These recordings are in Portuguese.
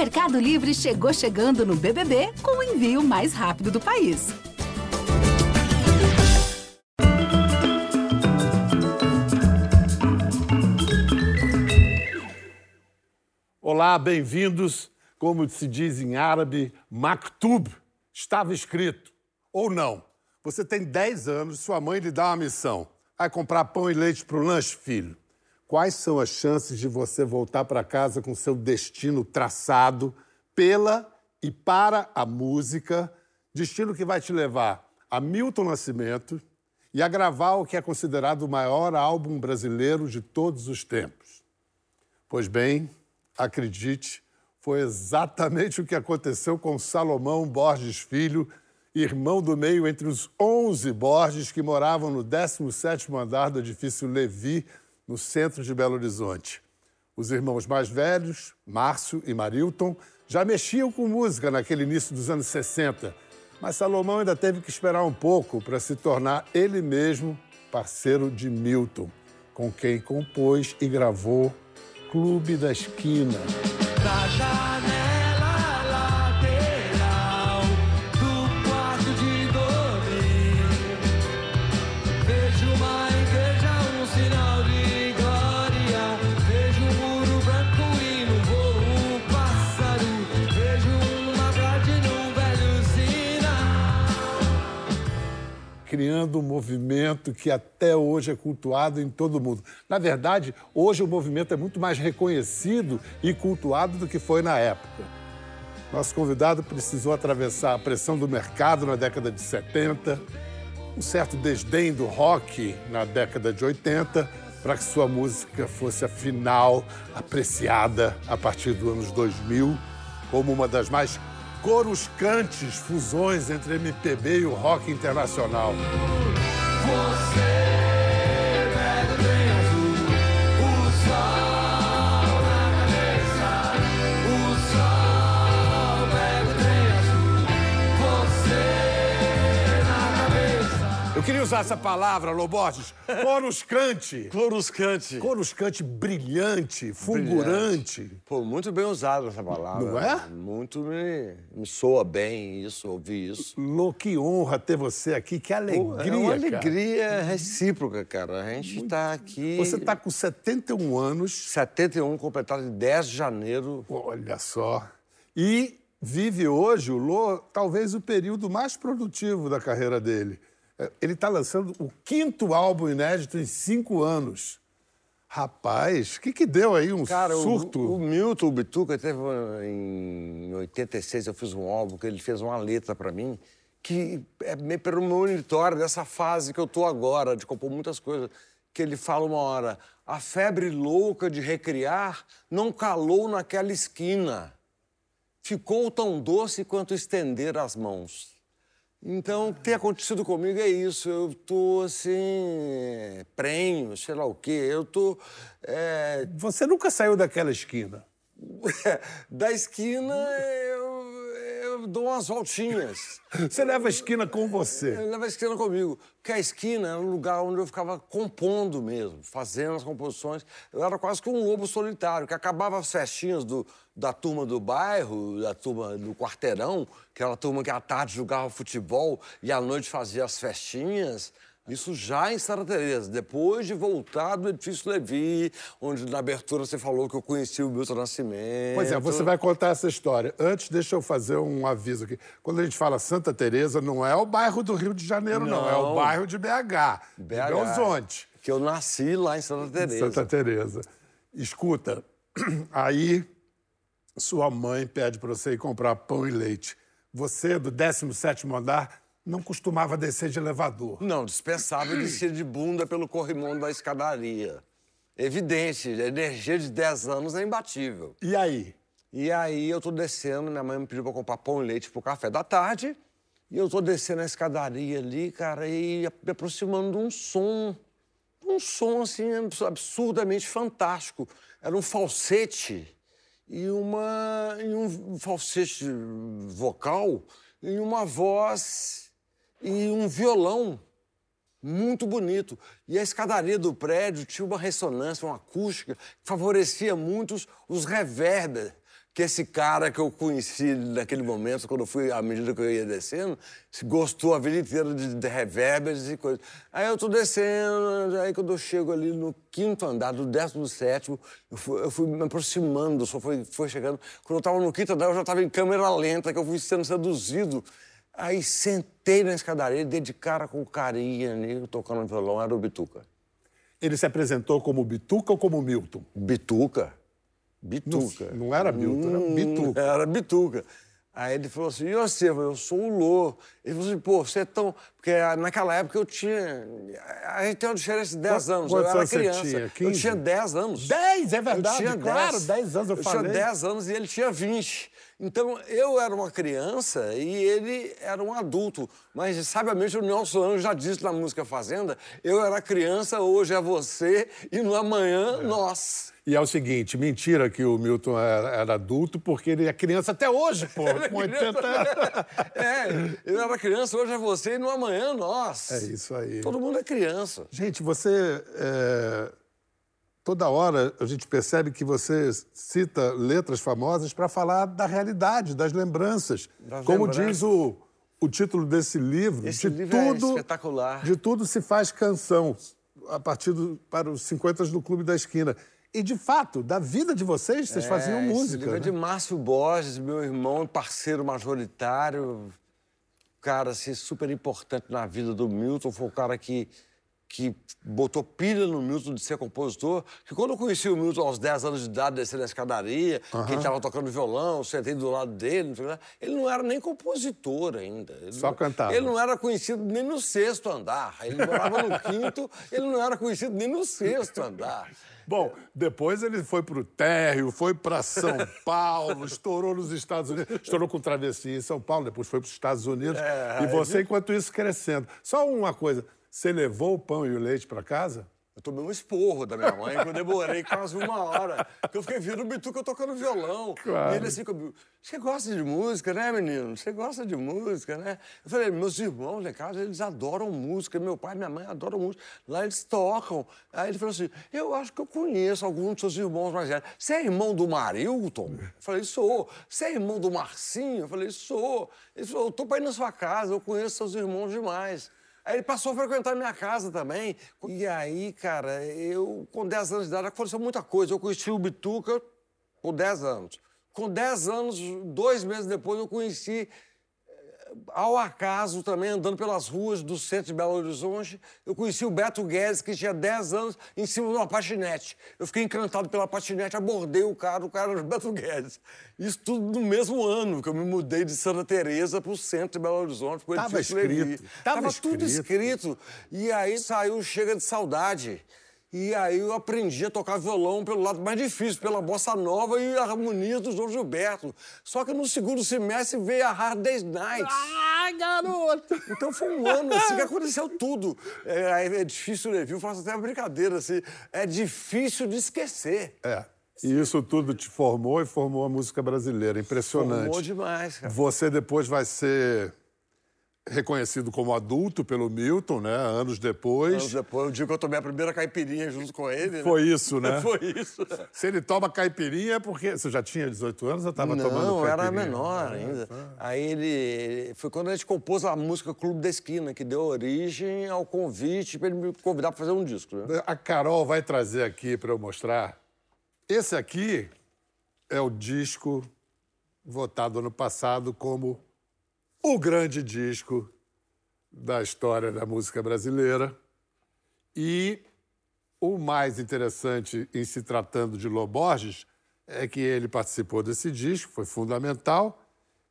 Mercado Livre chegou chegando no BBB com o envio mais rápido do país. Olá, bem-vindos. Como se diz em árabe, maktub. Estava escrito. Ou não. Você tem 10 anos, sua mãe lhe dá uma missão. Vai comprar pão e leite para o lanche, filho. Quais são as chances de você voltar para casa com seu destino traçado pela e para a música, destino que vai te levar a Milton Nascimento e a gravar o que é considerado o maior álbum brasileiro de todos os tempos? Pois bem, acredite, foi exatamente o que aconteceu com Salomão Borges Filho, irmão do meio entre os 11 Borges que moravam no 17º andar do edifício Levi, no centro de Belo Horizonte. Os irmãos mais velhos, Márcio e Marilton, já mexiam com música naquele início dos anos 60, mas Salomão ainda teve que esperar um pouco para se tornar ele mesmo parceiro de Milton, com quem compôs e gravou Clube da Esquina. Da criando um movimento que até hoje é cultuado em todo o mundo. Na verdade, hoje o movimento é muito mais reconhecido e cultuado do que foi na época. Nosso convidado precisou atravessar a pressão do mercado na década de 70, um certo desdém do rock na década de 80, para que sua música fosse, afinal, apreciada a partir dos anos 2000 como uma das mais coruscantes fusões entre MPB e o rock internacional. Você queria usar essa palavra, Loborges, coruscante. Coruscante. Coruscante, brilhante, fulgurante. Pô, muito bem usado essa palavra. Não é? Muito me, me soa bem isso, ouvir isso. Lô, que honra ter você aqui, que alegria. Pô, é uma cara. alegria recíproca, cara. A gente está aqui. Você está com 71 anos, 71, completado em 10 de janeiro. olha só, e vive hoje, o Lô, talvez o período mais produtivo da carreira dele. Ele está lançando o quinto álbum inédito em cinco anos. Rapaz, o que, que deu aí? Um Cara, surto? O, Milton o Bituca teve em 86, eu fiz um álbum que ele fez uma letra pra mim que é meio premonitória dessa fase que eu tô agora, de compor muitas coisas. Que ele fala uma hora: a febre louca de recriar não calou naquela esquina. Ficou tão doce quanto estender as mãos. Então, o que tem acontecido comigo é isso. Eu tô assim, prenho, sei lá o quê. Eu tô. é, Você nunca saiu daquela esquina. da esquina eu, eu dou umas voltinhas. Você leva a esquina com você. Eu levo a esquina comigo. Porque a esquina era o lugar onde eu ficava compondo mesmo, fazendo as composições. Eu era quase que um lobo solitário, que acabava as festinhas do, da turma do bairro, da turma do quarteirão, aquela turma que à tarde jogava futebol e à noite fazia as festinhas. Isso já em Santa Teresa, depois de voltar do edifício Levi, onde na abertura você falou que eu conheci o Milton Nascimento. Pois é, você vai contar essa história. Antes, deixa eu fazer um aviso aqui. Quando a gente fala Santa Teresa, não é o bairro do Rio de Janeiro, não. É o Não. bairro de BH, de BH. Belo Horizonte. Que eu nasci lá em Santa Teresa. Santa Teresa. Escuta, aí sua mãe pede para você ir comprar pão e leite. Você, do 17º andar, não costumava descer de elevador. Não, dispensável descer de bunda pelo corrimão da escadaria. Evidente, a energia de 10 anos é imbatível. E aí? E aí eu tô descendo, minha mãe me pediu pra comprar pão e leite pro café da tarde. E eu tô descendo a escadaria ali, cara, e me aproximando de um som. Um som, assim, absurdamente fantástico. Era um falsete e uma. e um falsete vocal e uma voz e um violão muito bonito. E a escadaria do prédio tinha uma ressonância, uma acústica, que favorecia muito os, os reverbers que esse cara que eu conheci naquele momento, quando eu fui, à medida que eu ia descendo, gostou a vida inteira de, de reverbers e coisas. Aí eu tô descendo, aí quando eu chego ali no quinto andar, do décimo sétimo, eu fui, eu fui me aproximando, só foi, foi chegando. Quando eu tava no quinto andar, eu já tava em câmera lenta, que eu fui sendo seduzido. Aí sentei na escadaria, dei de cara com carinha nele, tocando violão, era o Bituca. Ele se apresentou como Bituca ou como Milton? Bituca. Bituca. Não, não era Milton, era Hum, Bituca. Era Bituca. Aí ele falou assim, e você? Eu sou o Lô. Ele falou assim, pô, você é tão... Porque naquela época eu tinha... A gente tem uma diferença de 10 anos. Eu era criança. tinha? Eu 15? tinha 10 anos. 10, é Eu verdade, tinha claro, 10 anos eu eu falei. tinha 10 anos e ele tinha 20. Então, eu era uma criança e ele era um adulto. Mas, sabiamente, o Nelson Anjo já disse na música Fazenda, eu era criança, hoje é você e no amanhã, nós. E é o seguinte, mentira que o Milton era, era adulto, porque ele é criança até hoje, pô, com 80 anos. É, eu era criança, hoje é você e no amanhã, nós. É isso aí. Todo mundo é criança. Gente, você. é, Toda hora a gente percebe que você cita letras famosas para falar da realidade, das lembranças. Das Como lembranças. diz o, o título desse livro, Esse de livro é tudo, espetacular. De tudo se faz canção, a partir do, para os 50 do Clube da Esquina. E, de fato, da vida de vocês, vocês faziam É, Esse música. livro é né? de Márcio Borges, meu irmão, parceiro majoritário, cara assim, super importante na vida do Milton. Foi o cara que, que botou pilha no Milton de ser compositor. Que quando eu conheci o Milton aos 10 anos de idade, descendo a escadaria, que ele estava tocando violão, sentei do lado dele, não ele não era nem compositor ainda. Ele Só não- cantava. Ele não era conhecido nem no sexto andar. Ele morava no quinto, ele não era conhecido nem no sexto andar. Bom, depois ele foi para o térreo, foi para São Paulo, estourou nos Estados Unidos, estourou com travessia em São Paulo, depois foi para os Estados Unidos. É, e você, enquanto isso, crescendo. Só uma coisa, você levou o pão e o leite para casa? Eu tomei um esporro da minha mãe, que eu demorei quase uma hora. Que eu fiquei vendo o Bituca tocando violão. Claro. E ele assim você gosta de música, né, menino? Você gosta de música, né? Eu falei, meus irmãos lá em casa, eles adoram música. Meu pai e minha mãe adoram música. Lá eles tocam. Aí ele falou assim, eu acho que eu conheço alguns dos seus irmãos mais velhos. Você é irmão do Marilton? Eu falei, sou. Você é irmão do Marcinho? Eu falei, sou. Ele falou, eu tô pra ir na sua casa, eu conheço seus irmãos demais. Aí ele passou a frequentar a minha casa também. E aí, cara, eu, com 10 anos de idade, aconteceu muita coisa. Eu conheci o Bituca com 10 anos. Com 10 anos, dois meses depois, eu conheci, ao acaso também, andando pelas ruas do centro de Belo Horizonte, eu conheci o Beto Guedes, que tinha 10 anos, em cima de uma patinete. Eu fiquei encantado pela patinete, abordei o cara, o cara era o Beto Guedes. Isso tudo no mesmo ano que eu me mudei de Santa Teresa para o centro de Belo Horizonte. com o Tava Edifício Levi. escrito, tava Tava tudo escrito. escrito. E aí saiu Chega de Saudade. E aí eu aprendi a tocar violão pelo lado mais difícil, pela bossa nova e a harmonia do João Gilberto. Só que no segundo semestre veio a Hard Day's Night. Ai, garoto! Então foi um ano assim que aconteceu tudo. É, aí é difícil review, eu faço até uma brincadeira assim. É difícil de esquecer. É. E isso tudo te formou e formou a música brasileira. Impressionante. Formou demais, cara. Você depois vai ser reconhecido como adulto pelo Milton, né? Anos depois. Anos depois, o dia que eu tomei a primeira caipirinha junto com ele. né? Foi isso, né? Foi isso. Se ele toma caipirinha é porque. Você já tinha 18 anos ou estava tomando Não, caipirinha? era menor ainda. Aí ele. Foi quando a gente compôs a música Clube da Esquina, que deu origem ao convite para ele me convidar para fazer um disco. Né? A Carol vai trazer aqui para eu mostrar. Esse aqui é o disco votado ano passado como o grande disco da história da música brasileira. E o mais interessante em se tratando de Lô Borges é que ele participou desse disco, foi fundamental.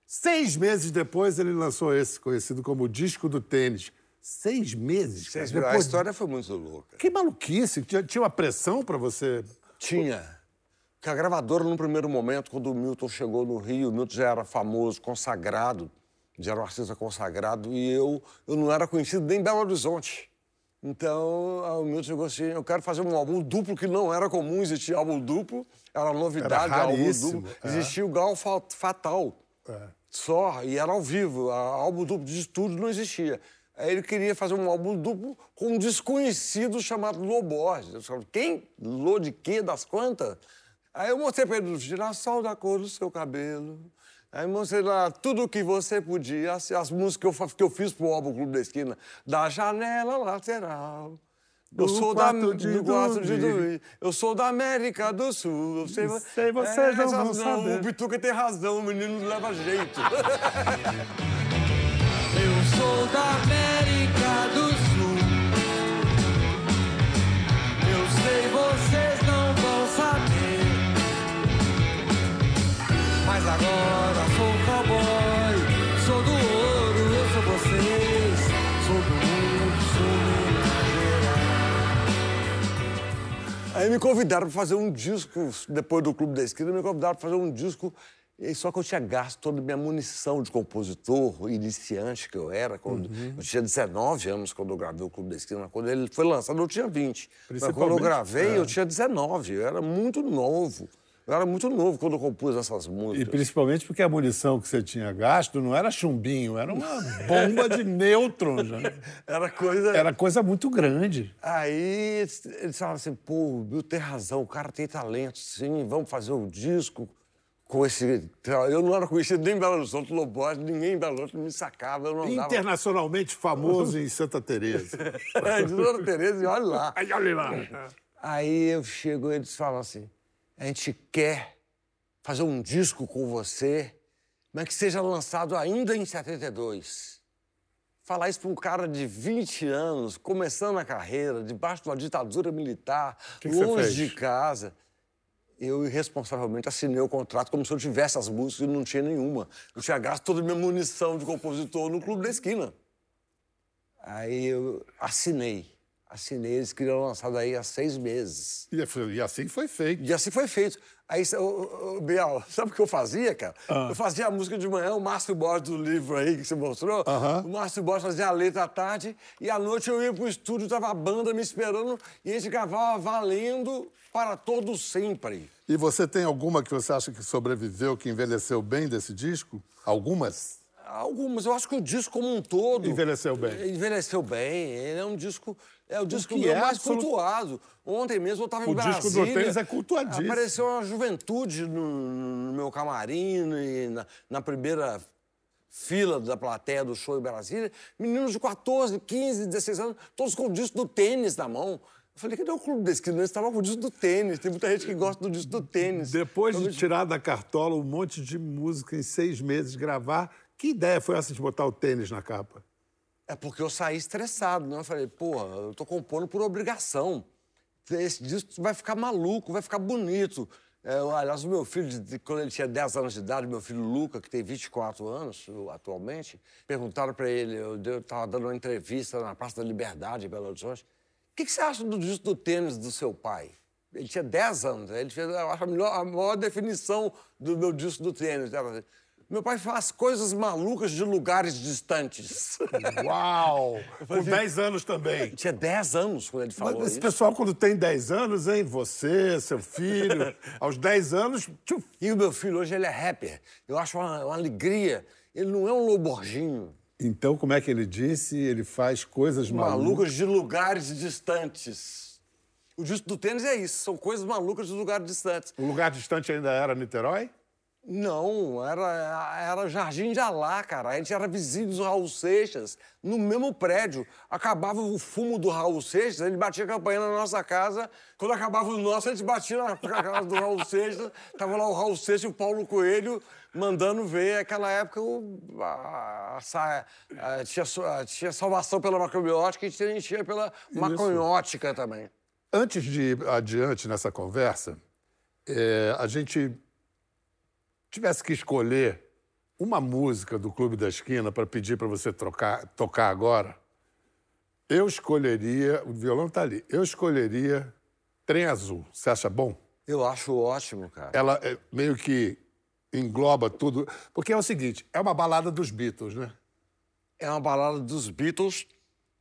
Seis meses depois, ele lançou esse, conhecido como o Disco do Tênis. Seis meses? Vocês viram? A depois- história foi muito louca. que maluquice! Tinha, uma pressão para você. Tinha. Que a gravadora, no primeiro momento, quando o Milton chegou no Rio, o Milton já era famoso, consagrado, já era um artista consagrado, e eu, eu não era conhecido nem em Belo Horizonte. Então, o Milton chegou assim, eu quero fazer um álbum duplo, que não era comum existir álbum duplo, era novidade, Era álbum duplo. é. Existia o Gal Fa- Fatal, só, e era ao vivo, álbum duplo de estúdio não existia. Aí ele queria fazer um álbum duplo com um desconhecido chamado Lô Borges. Eu falei, quem? Lô de quê? Das quantas? Aí eu mostrei pra ele girassol da cor do seu cabelo. Aí mostrei lá tudo o que você podia, as, as músicas que eu, que eu fiz pro álbum Clube da Esquina. Da janela lateral. Eu Do sou da, de do quarto de dormir. Eu sou da América do Sul. Eu sei, vo- Sei, vocês não vão saber. O Bituca tem razão, o menino leva jeito. Eu sou da América do Sul. Eu sei, vocês não vão saber. Mas agora Aí me convidaram para fazer um disco, depois do Clube da Esquina, me convidaram para fazer um disco, só que eu tinha gasto toda a minha munição de compositor, iniciante que eu era, quando Uhum. eu tinha 19 anos quando eu gravei o Clube da Esquina. Quando ele foi lançado, eu tinha 20. Mas quando eu gravei, é. eu tinha 19, eu era muito novo. Eu era muito novo quando eu compus essas E músicas. principalmente porque a munição que você tinha gasto não era chumbinho, era uma bomba de nêutrons. né? Era coisa... Era coisa muito grande. Aí eles falavam assim, pô, o Bill tem razão, o cara tem talento, sim, vamos fazer o disco com esse... Eu não era conhecido nem em Belo Horizonte, Lobote, ninguém em Belo Horizonte me sacava, eu não andava... Internacionalmente famoso em Santa Teresa. de Dona Tereza, e olha lá. Aí, olha lá. Aí eu chego e eles falam assim, a gente quer fazer um disco com você, mas que seja lançado ainda em 72. Falar isso para um cara de 20 anos, começando a carreira, debaixo de uma ditadura militar, Que que longe de casa. Eu irresponsavelmente assinei o contrato como se eu tivesse as músicas e não tinha nenhuma. Eu tinha gasto toda a minha munição de compositor no Clube da Esquina. Aí eu assinei. Assinei, eles queriam lançar daí há seis meses. E foi- E assim foi feito. E assim foi feito. Aí, ô, ô, Bial, sabe o que eu fazia, cara? Eu fazia a música de manhã, o Márcio Borges do livro aí que você mostrou. Aham. O Márcio Borges fazia a letra à tarde e à noite eu ia pro estúdio, tava a banda me esperando e a gente gravava valendo para todo sempre. E você tem alguma que você acha que sobreviveu, que envelheceu bem desse disco? Algumas? Algumas, eu acho que o disco como um todo. Envelheceu bem. Envelheceu bem. Ele é um disco. É o disco que é mais cultuado. Ontem mesmo eu estava em O disco do Brasília. Tênis é cultuadíssimo. Apareceu uma juventude no, no meu camarim, e na, na primeira fila da plateia do show em Brasília. Meninos de 14, 15, 16 anos, todos com o disco do tênis na mão. Eu falei, cadê o clube da esquina? Eles estavam com o disco do tênis. Tem muita gente que gosta do disco do tênis. Depois de tirar da cartola um monte de música em seis meses, gravar, que ideia foi essa de botar o tênis na capa? É porque eu saí estressado, né? Eu falei, porra, eu tô compondo por obrigação. Esse disco vai ficar maluco, vai ficar bonito. É, aliás, o meu filho, quando ele tinha 10 anos de idade, meu filho Luca, que tem 24 anos atualmente, perguntaram para ele, eu estava dando uma entrevista na Praça da Liberdade, em Belo Horizonte, o que, que você acha do disco do tênis do seu pai? Ele tinha 10 anos, né? ele fez acho, a, melhor, a maior definição do meu disco do tênis. Assim, Meu pai faz coisas malucas de lugares distantes. Uau! Com 10 anos também. Tinha 10 anos quando ele falou Mas esse isso. pessoal, quando tem 10 anos, hein? Você, seu filho, aos 10 anos, tchuf, E o meu filho hoje ele é rapper. Eu acho uma, uma alegria. Ele não é um loborginho. Então, como é que ele disse? Ele faz coisas malucas. Malucas de lugares distantes. O disco do tênis é isso, são coisas malucas de lugares distantes. O lugar distante ainda era Niterói? Não, era, era Jardim de Alá, cara. A gente era vizinho do Raul Seixas, no mesmo prédio. Acabava o fumo do Raul Seixas, ele batia a campanha na nossa casa. Quando acabava o nosso, a gente batia na casa do Raul Seixas. Tava lá o Raul Seixas e o Paulo Coelho mandando ver. Naquela época, o- a- a- a- tinha, tinha salvação pela macrobiótica e tinha, tinha pela maconhótica também. Antes de ir adiante nessa conversa, é, a gente tivesse que escolher uma música do Clube da Esquina para pedir para você trocar- tocar agora, eu escolheria. O violão está ali. Eu escolheria Trem Azul. Você acha bom? Eu acho ótimo, cara. Ela é, meio que engloba tudo. Porque é o seguinte: é uma balada dos Beatles, né? É uma balada dos Beatles,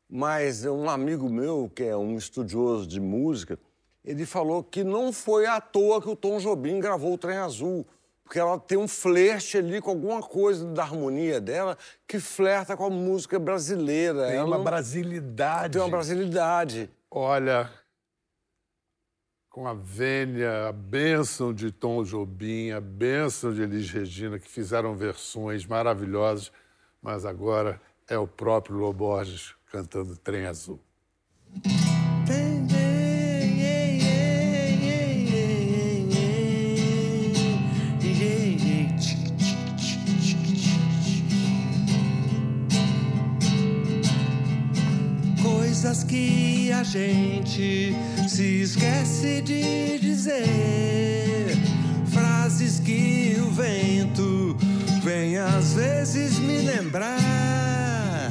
mas um amigo meu, que é um estudioso de música, ele falou que não foi à toa que o Tom Jobim gravou o Trem Azul, porque ela tem um flerte ali com alguma coisa da harmonia dela que flerta com a música brasileira. Tem Ela uma brasilidade. tem uma brasilidade. Olha, com a vênia, a bênção de Tom Jobim, a bênção de Elis Regina, que fizeram versões maravilhosas, mas agora é o próprio Loborges cantando Trem Azul. Coisas que a gente se esquece de dizer. Frases que o vento vem às vezes me lembrar.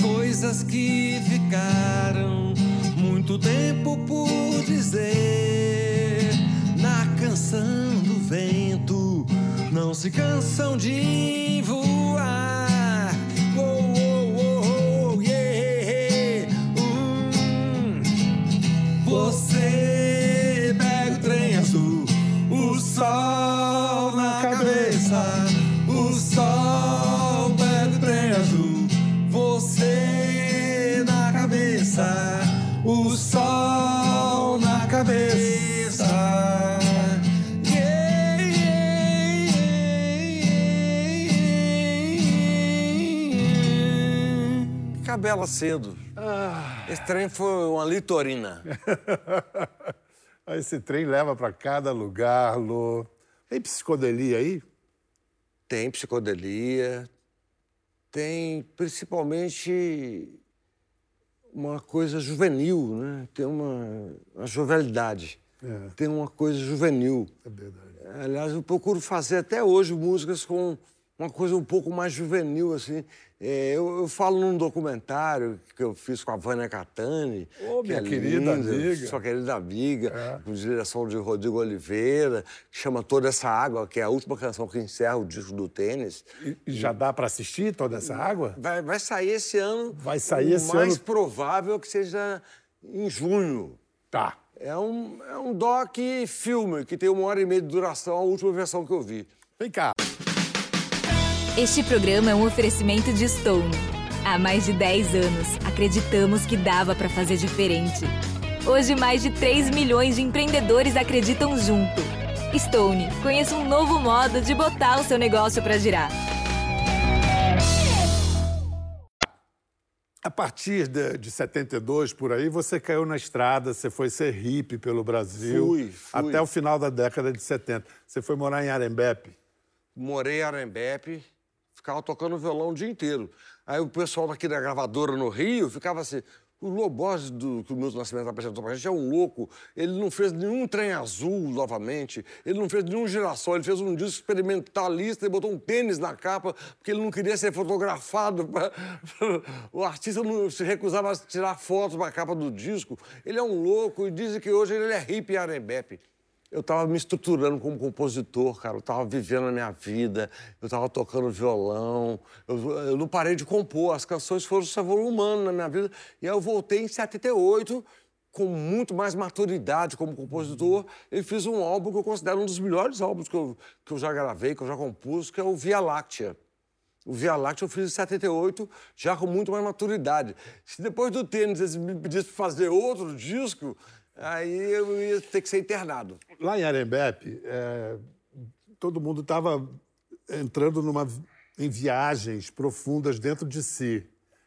Coisas que ficaram muito tempo por dizer. Na canção do vento, não se cansam de voar. Você pega o trem azul, o sol na cabeça. O sol pega o trem azul, você na cabeça. O sol na cabeça. Cabela cedo. Esse trem foi uma litorina. Esse trem leva para cada lugar, Lô. Tem psicodelia aí? Tem psicodelia, tem principalmente uma coisa juvenil, né? Tem uma, uma jovialidade. É. Tem uma coisa juvenil. É verdade. Aliás, eu procuro fazer até hoje músicas com uma coisa um pouco mais juvenil, assim. É, eu, eu falo num documentário que eu fiz com a Vânia Catani. Ô, que minha é querida linda, amiga. Sua querida amiga, É. com direção de Rodrigo Oliveira, que chama Toda Essa Água, que é a última canção que encerra o disco do tênis. E e já dá para assistir toda essa água? Vai, vai sair esse ano. Vai sair o esse mais ano. provável é que seja em junho. Tá. É um, é um doc filme que tem uma hora e meia de duração, a última versão que eu vi. Vem cá. Este programa é um oferecimento de Stone. Há mais de 10 anos, acreditamos que dava para fazer diferente. Hoje, mais de 3 milhões de empreendedores acreditam junto. Stone, conheça um novo modo de botar o seu negócio para girar. A partir de, de 72, por aí, você caiu na estrada, você foi ser hippie pelo Brasil. Fui, fui. Até o final da década de 70. Você foi morar em Arembepe. Morei em Arembepe, ficava tocando violão o dia inteiro. Aí o pessoal daqui da gravadora no Rio ficava assim. O Lobos, do, que o Milton Nascimento apresentou pra gente, é um louco. Ele não fez nenhum trem azul novamente. Ele não fez nenhum girassol. Ele fez um disco experimentalista e botou um tênis na capa porque ele não queria ser fotografado. pra- o artista não se recusava a tirar fotos pra capa do disco. Ele é um louco e dizem que hoje ele é hippie em Arembepe. Eu estava me estruturando como compositor, cara. Eu estava vivendo a minha vida, eu estava tocando violão. Eu, eu não parei de compor. As canções foram se evoluindo na minha vida. E aí eu voltei em 78, com muito mais maturidade como compositor. E fiz um álbum que eu considero um dos melhores álbuns que eu, que eu já gravei, que eu já compus, que é o Via Láctea. O Via Láctea eu fiz em 78, já com muito mais maturidade. Se depois do tênis eles me pedissem para fazer outro disco, aí eu ia ter que ser internado. Lá em Arembepe, é, todo mundo estava entrando numa, em viagens profundas dentro de si.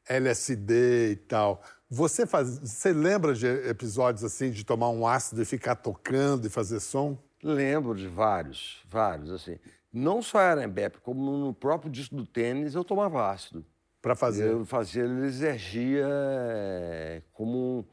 LSD e tal. Você, faz, você lembra de episódios assim, de tomar um ácido e ficar tocando e fazer som? Lembro de vários, vários, assim. Não só em Arembepe, como no próprio disco do tênis, eu tomava ácido. Para fazer. Eu fazia energia eh, como, um-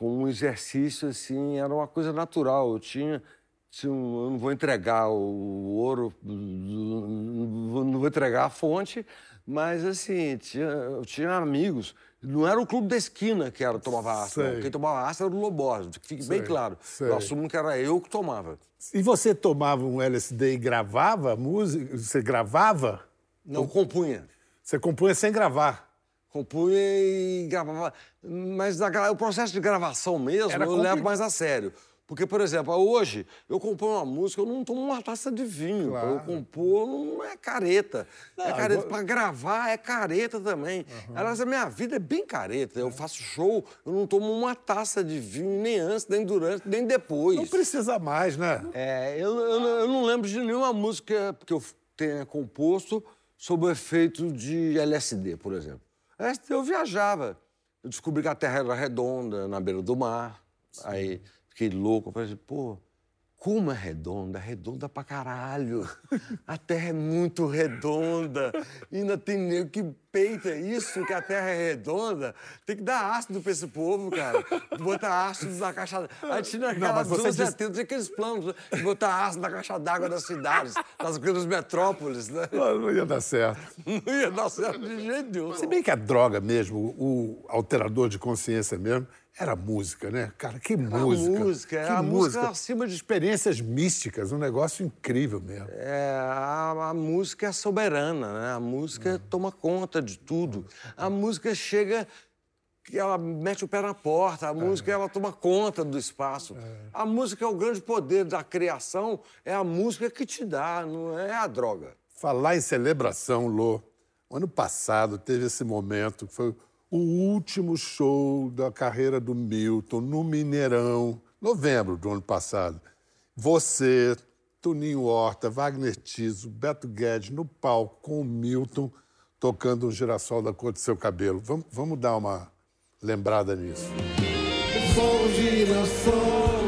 como um exercício, assim, era uma coisa natural. Eu tinha, tinha um- eu não vou entregar o ouro, não vou- entregar a fonte, mas, assim, tinha, eu tinha amigos. Não era o clube da esquina que era tomava ácido. não. Sei. Quem tomava ácido era o Lobos, que fique bem Sei, claro. sei. Eu assumo que era eu que tomava. E você tomava um LSD e gravava música? Você gravava? Não compunha. Você compunha sem gravar. Compunha e gravava. Mas o processo de gravação mesmo Era eu compli- levo mais a sério. Porque, por exemplo, hoje eu compor uma música, eu não tomo uma taça de vinho. Claro. Eu compor não é careta. é Não, careta. eu- Para gravar é careta também. Aliás, a minha vida é bem careta. Eu faço show, eu não tomo uma taça de vinho nem antes, nem durante, nem depois. Não precisa mais, né? É, eu, eu eu não lembro de nenhuma música que eu tenha composto sob o efeito de LSD, por exemplo. Eu viajava. Eu descobri que a Terra era redonda, na beira do mar. Aí fiquei louco. Eu falei, pô, como é redonda? Redonda pra caralho. A Terra é muito redonda. E ainda tem nego que peita isso, que a Terra é redonda. Tem que dar ácido pra esse povo, cara. Botar ácido na caixa... A gente você anos disse- 70 tinha aqueles planos né, de botar ácido na caixa d'água das cidades, das grandes metrópoles, né? Não, não ia dar certo. Não ia dar certo de jeito nenhum. Se bem que a droga mesmo, o alterador de consciência mesmo, era música, né? Cara, que música. música, que a música acima de- experiências místicas, um negócio incrível mesmo. É, a, a música é soberana, né? A música toma conta de tudo. A música chega, que ela mete o pé na porta, a música ela toma conta do espaço. A música é o grande poder da criação, é a música que te dá, não é a droga. Falar em celebração, Lô, o ano passado teve esse momento que foi o último show da carreira do Milton no Mineirão, novembro do ano passado. Você, Toninho Horta, Wagner Tiso, Beto Guedes no palco com o Milton tocando um girassol da cor do seu cabelo. Vamos, vamos dar uma lembrada nisso. Sol, girassol,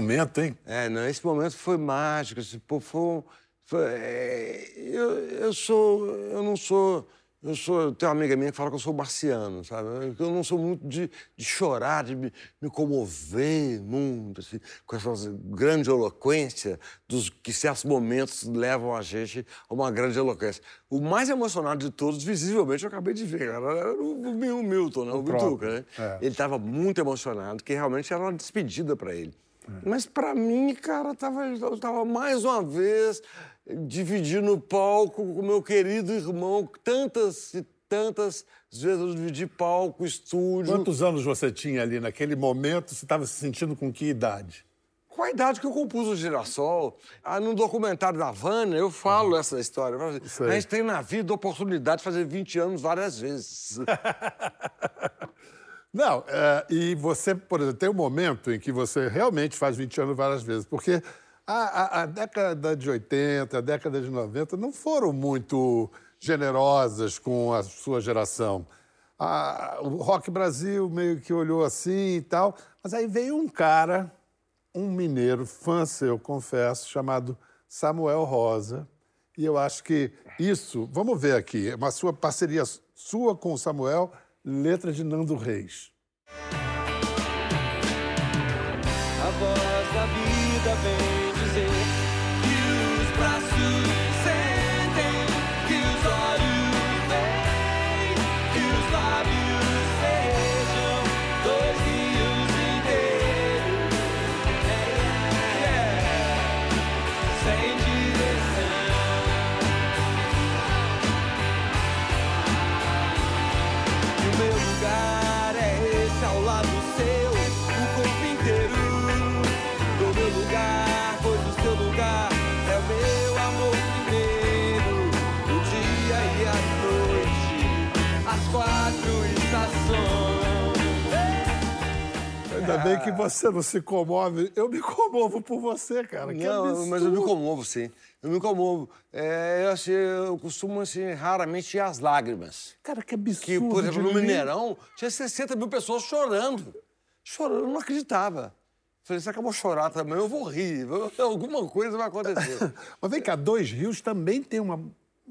momento, hein? É, não, esse momento foi mágico. Esse, pô, foi, foi- é, eu, eu sou. Eu não sou. Eu sou. Tem uma amiga minha que fala que eu sou marciano, sabe? Eu não sou muito de, de chorar, de me, me comover muito, assim, com essa grande eloquência dos que certos momentos levam a gente a uma grande eloquência. O mais emocionado de todos, visivelmente, eu acabei de ver, cara, era o, o Milton, né? O, próprio, Bituca, né? é. Ele estava muito emocionado, que realmente era uma despedida para ele. Mas para mim, cara, tava, eu tava mais uma vez dividindo o palco com o meu querido irmão. Tantas e tantas vezes eu dividi palco, estúdio. Quantos anos você tinha ali naquele momento? Você estava se sentindo com que idade? Com a idade que eu compus o Girassol, ah, no documentário da Vânia, eu falo essa história. Sei. a gente tem na vida a oportunidade de fazer 20 anos várias vezes. Não, é, e você, por exemplo, tem um momento em que você realmente faz 20 anos várias vezes, porque a, a- a década de 80, a década de 90 não foram muito generosas com a sua geração. A- o Rock Brasil meio que olhou assim e tal, mas aí veio um cara, um mineiro, fã seu, confesso, chamado Samuel Rosa, e eu acho que isso, vamos ver aqui, uma sua parceria sua com o Samuel, letra de Nando Reis. A voz da vida vem as quatro estações. Ainda ah. bem que você não se comove. Eu me comovo por você, cara. Que não, absurdo. mas eu me comovo, sim. Eu me comovo. É, eu, assim, eu costumo, assim, raramente ir às lágrimas. Cara, que absurdo. Que, por exemplo, no Mineirão, tinha 60 mil pessoas chorando. Chorando, eu não acreditava. Falei, se acabou chorar também, eu vou rir. Alguma coisa vai acontecer. Mas vem cá, Dois Rios também tem uma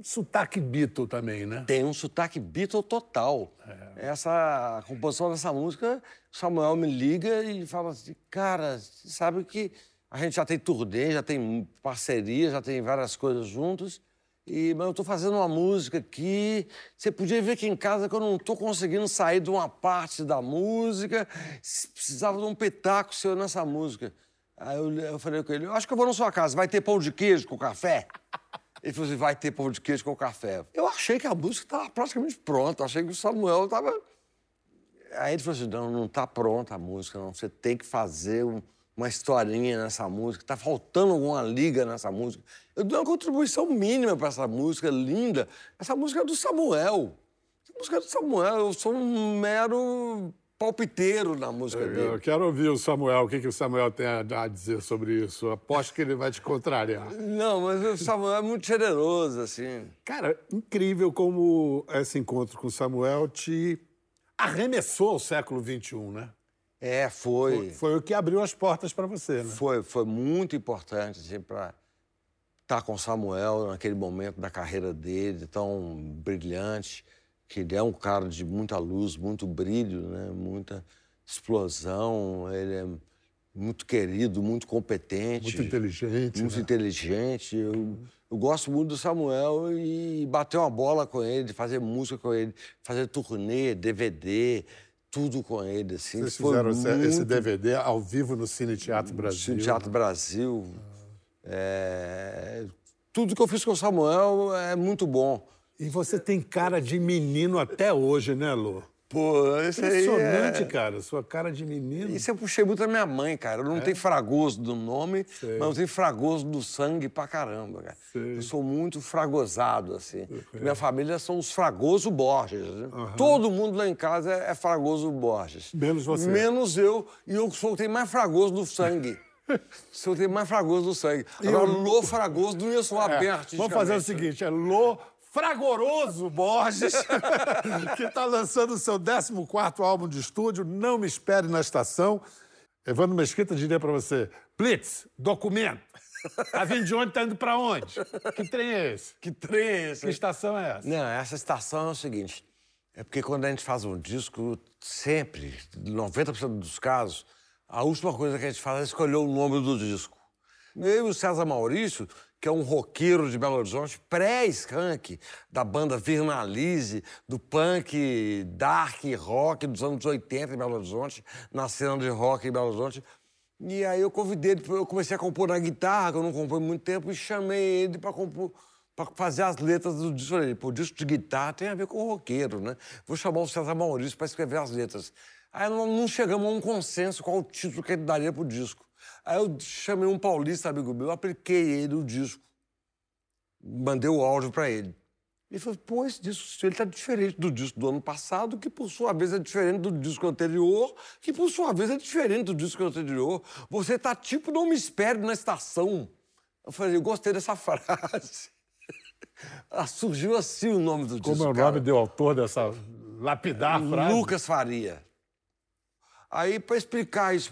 sotaque Beatle também, né? Tem um sotaque Beatle total. Essa a composição dessa música, Samuel me liga e fala assim, cara, você sabe que a gente já tem turnê, já tem parceria, já tem várias coisas juntos. E, mas eu tô fazendo uma música aqui. Você podia ver aqui em casa que eu não tô conseguindo sair de uma parte da música. Precisava de um pitaco seu nessa música. Aí eu, eu falei com ele, eu acho que eu vou na sua casa, vai ter pão de queijo com café? Ele falou assim, vai ter pão de queijo com café. Eu achei que a música estava praticamente pronta, achei que o Samuel estava... Aí ele falou assim, não, não está pronta a música, não. Você tem que fazer um- uma historinha nessa música, está faltando alguma liga nessa música. Eu dei uma contribuição mínima para essa música linda. Essa música é do Samuel. Essa música é do Samuel, eu sou um mero palpiteiro na música dele. Eu quero ouvir o Samuel, o que, que o Samuel tem a dizer sobre isso. Aposto que ele vai te contrariar. Não, mas o Samuel é muito generoso, assim. Cara, incrível como esse encontro com o Samuel te arremessou ao século XXI, né? É, foi. Foi, foi o que abriu as portas para você, né? Foi, foi muito importante assim, para estar com o Samuel naquele momento da carreira dele, tão brilhante, que ele é um cara de muita luz, muito brilho, né? muita explosão, ele é muito querido, muito competente. Muito inteligente. Muito né? inteligente. Eu, eu gosto muito do Samuel e bater uma bola com ele, fazer música com ele, fazer turnê, DVD, tudo com ele. Assim. Vocês fizeram esse- esse muito DVD ao vivo no Cine Teatro Brasil. Cine Teatro Brasil. É, Tudo que eu fiz com o Samuel é muito bom. E você tem cara de menino até hoje, né, Lô? Pô, isso aí Impressionante, é... cara. Sua cara de menino. Isso eu puxei muito da minha mãe, cara. Eu não tenho fragoso do nome, É? Sei. mas eu tenho fragoso do sangue pra caramba, cara. Sei. Eu sou muito fragosado, assim. Minha família são os fragoso Borges. né? Todo mundo lá em casa é, é fragoso Borges. Menos você. Menos eu. E eu sou o que tem mais fragoso do sangue. Sou o que tem mais fragoso do sangue. Agora, Lô Fragoso não ia soar É, Vamos fazer o seguinte, é Lô Fragoroso Borges, que está lançando o seu 14º álbum de estúdio, Não Me Espere na Estação. Evandro Mesquita diria para você, Blitz, documento. Tá vindo de onde, tá indo para onde? Que trem é esse? Que trem é esse? Que estação é essa? Não, essa estação é o seguinte. É porque quando a gente faz um disco, sempre, 90% dos casos, a última coisa que a gente faz é escolher o nome do disco. Eu e o César Maurício, que é um roqueiro de Belo Horizonte, pré-skunk, da banda Virnalize, do punk dark rock dos anos 80 em Belo Horizonte, na cena de rock em Belo Horizonte. E aí eu convidei ele, eu comecei a compor na guitarra, que eu não compõe há muito tempo, e chamei ele para compor para fazer as letras do disco. Falei, pô, disco de guitarra tem a ver com o roqueiro, né? Vou chamar o César Maurício para escrever as letras. Aí não, não chegamos a um consenso qual o título que ele daria pro disco. Aí eu chamei um paulista amigo meu, apliquei ele o disco. Mandei o áudio para ele. Ele falou, pô, esse disco ele tá diferente do disco do ano passado, que por sua vez é diferente do disco anterior, que por sua vez é diferente do disco anterior. Você tá tipo, não me espere na estação. Eu falei, eu gostei dessa frase. Ah, Surgiu assim o nome do Como disco. é o cara. nome do autor dessa lapidar frase? Lucas Faria. Aí, para explicar isso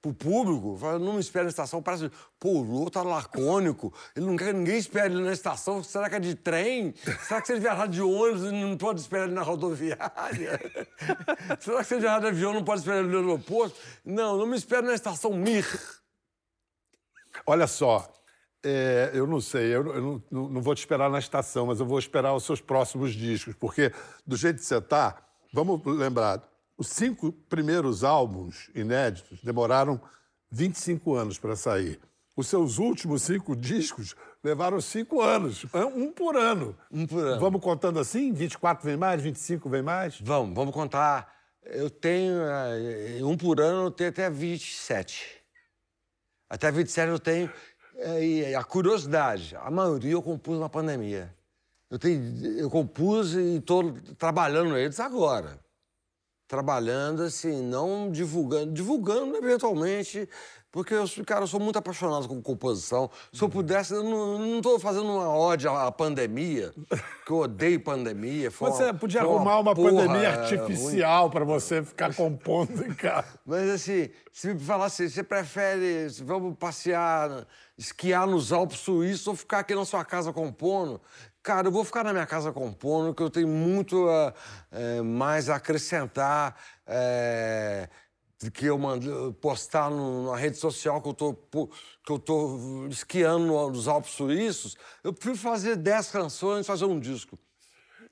pro, público, falei, não me espere na estação, parece, pô, o Lô tá lacônico, ele não quer que ninguém espere ele na estação, será que é de trem? Será que se ele viajar de ônibus, ele não pode esperar ele na rodoviária? será que se ele viajar de avião, não pode esperar ele no aeroporto? Não, não me espere na estação Mir. Olha só, é, eu não sei, eu, eu não, não- vou te esperar na estação, mas eu vou esperar os seus próximos discos, porque do jeito que você tá, vamos lembrar, os cinco primeiros álbuns inéditos demoraram 25 anos para sair. Os seus últimos cinco discos levaram cinco anos, um por ano. Um por ano. Vamos contando assim? 24 vem mais, 25 vem mais? Vamos, vamos contar. Eu tenho, eh, um por ano, eu tenho até 27. Até 27 eu tenho. eh, E a curiosidade, a maioria eu compus na pandemia. Eu, tenho, eu compus e estou trabalhando eles agora. Trabalhando assim, não divulgando, divulgando eventualmente, porque eu, sou- cara, eu sou muito apaixonado com composição. Se eu pudesse, eu não, tô fazendo uma ode à pandemia, que eu odeio pandemia. foi Você uma- podia arrumar uma porra, pandemia é, artificial para você ficar compondo em casa. Mas assim, se me falasse, você prefere, vamos passear, esquiar nos Alpes Suíços ou ficar aqui na sua casa compondo? Cara, eu vou ficar na minha casa compondo, que eu tenho muito eh, mais a acrescentar. do que eu mando, postar no- numa rede social que eu tô, que eu tô esquiando no- nos Alpes Suíços, eu prefiro fazer 10 canções e fazer um disco.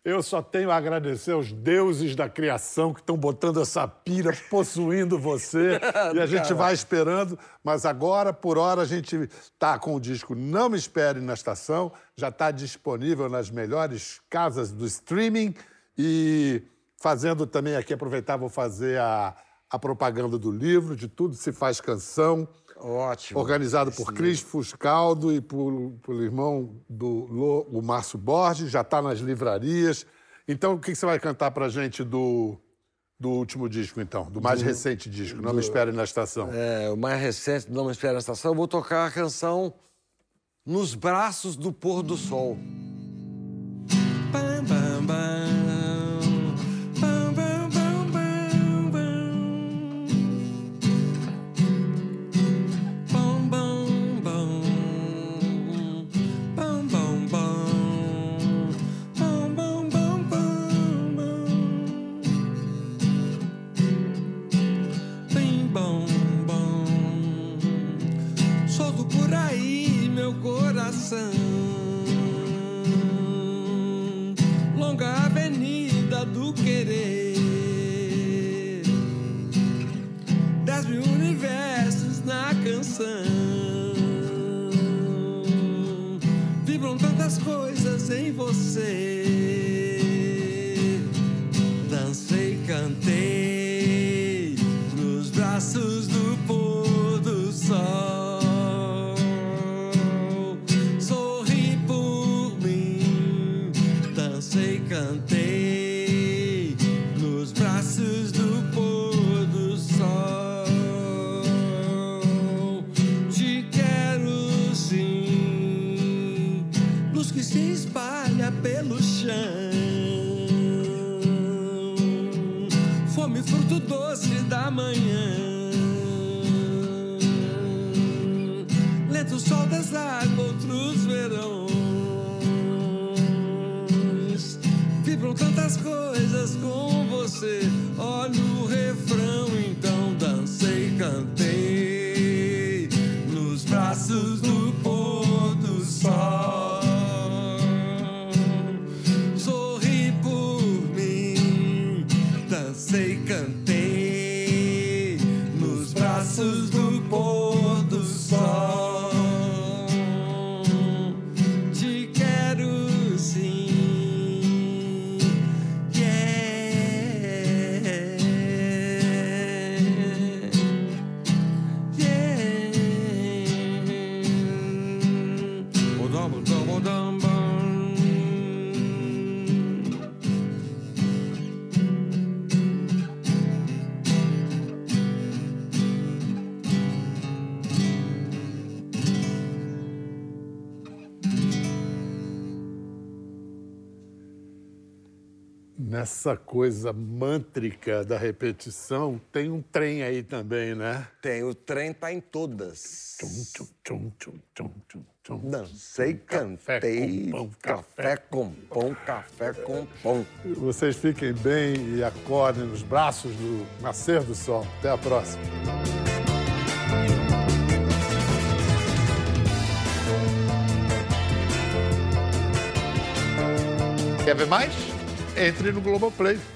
Eu só tenho a agradecer aos deuses da criação que estão botando essa pira, possuindo você. e a gente vai esperando. Mas agora, por hora, a gente está com o disco Não Me Espere na Estação. Já está disponível nas melhores casas do streaming. E fazendo também aqui, aproveitar, vou fazer a, a propaganda do livro, de Tudo Se Faz Canção. Ótimo. Organizado por Cris Fuscaldo e por, pelo irmão do Lô, o Márcio Borges, já está nas livrarias. Então, o que, que você vai cantar pra gente do, do último disco, então? Do mais recente disco, Não Me Espere na Estação. É, o mais recente, Não Me Espere na Estação, eu vou tocar a canção Nos Braços do Pôr do Sol. Cantei Nessa coisa mântrica da repetição, tem um trem aí também, né? Tem, o trem tá em todas. Tchum, tchum, tchum, tchum. Dancei, Café cantei. com pão, café com pão, café com pão. Vocês fiquem bem e acordem nos braços do nascer do sol. Até a próxima. Quer ver mais? Entre no Globoplay.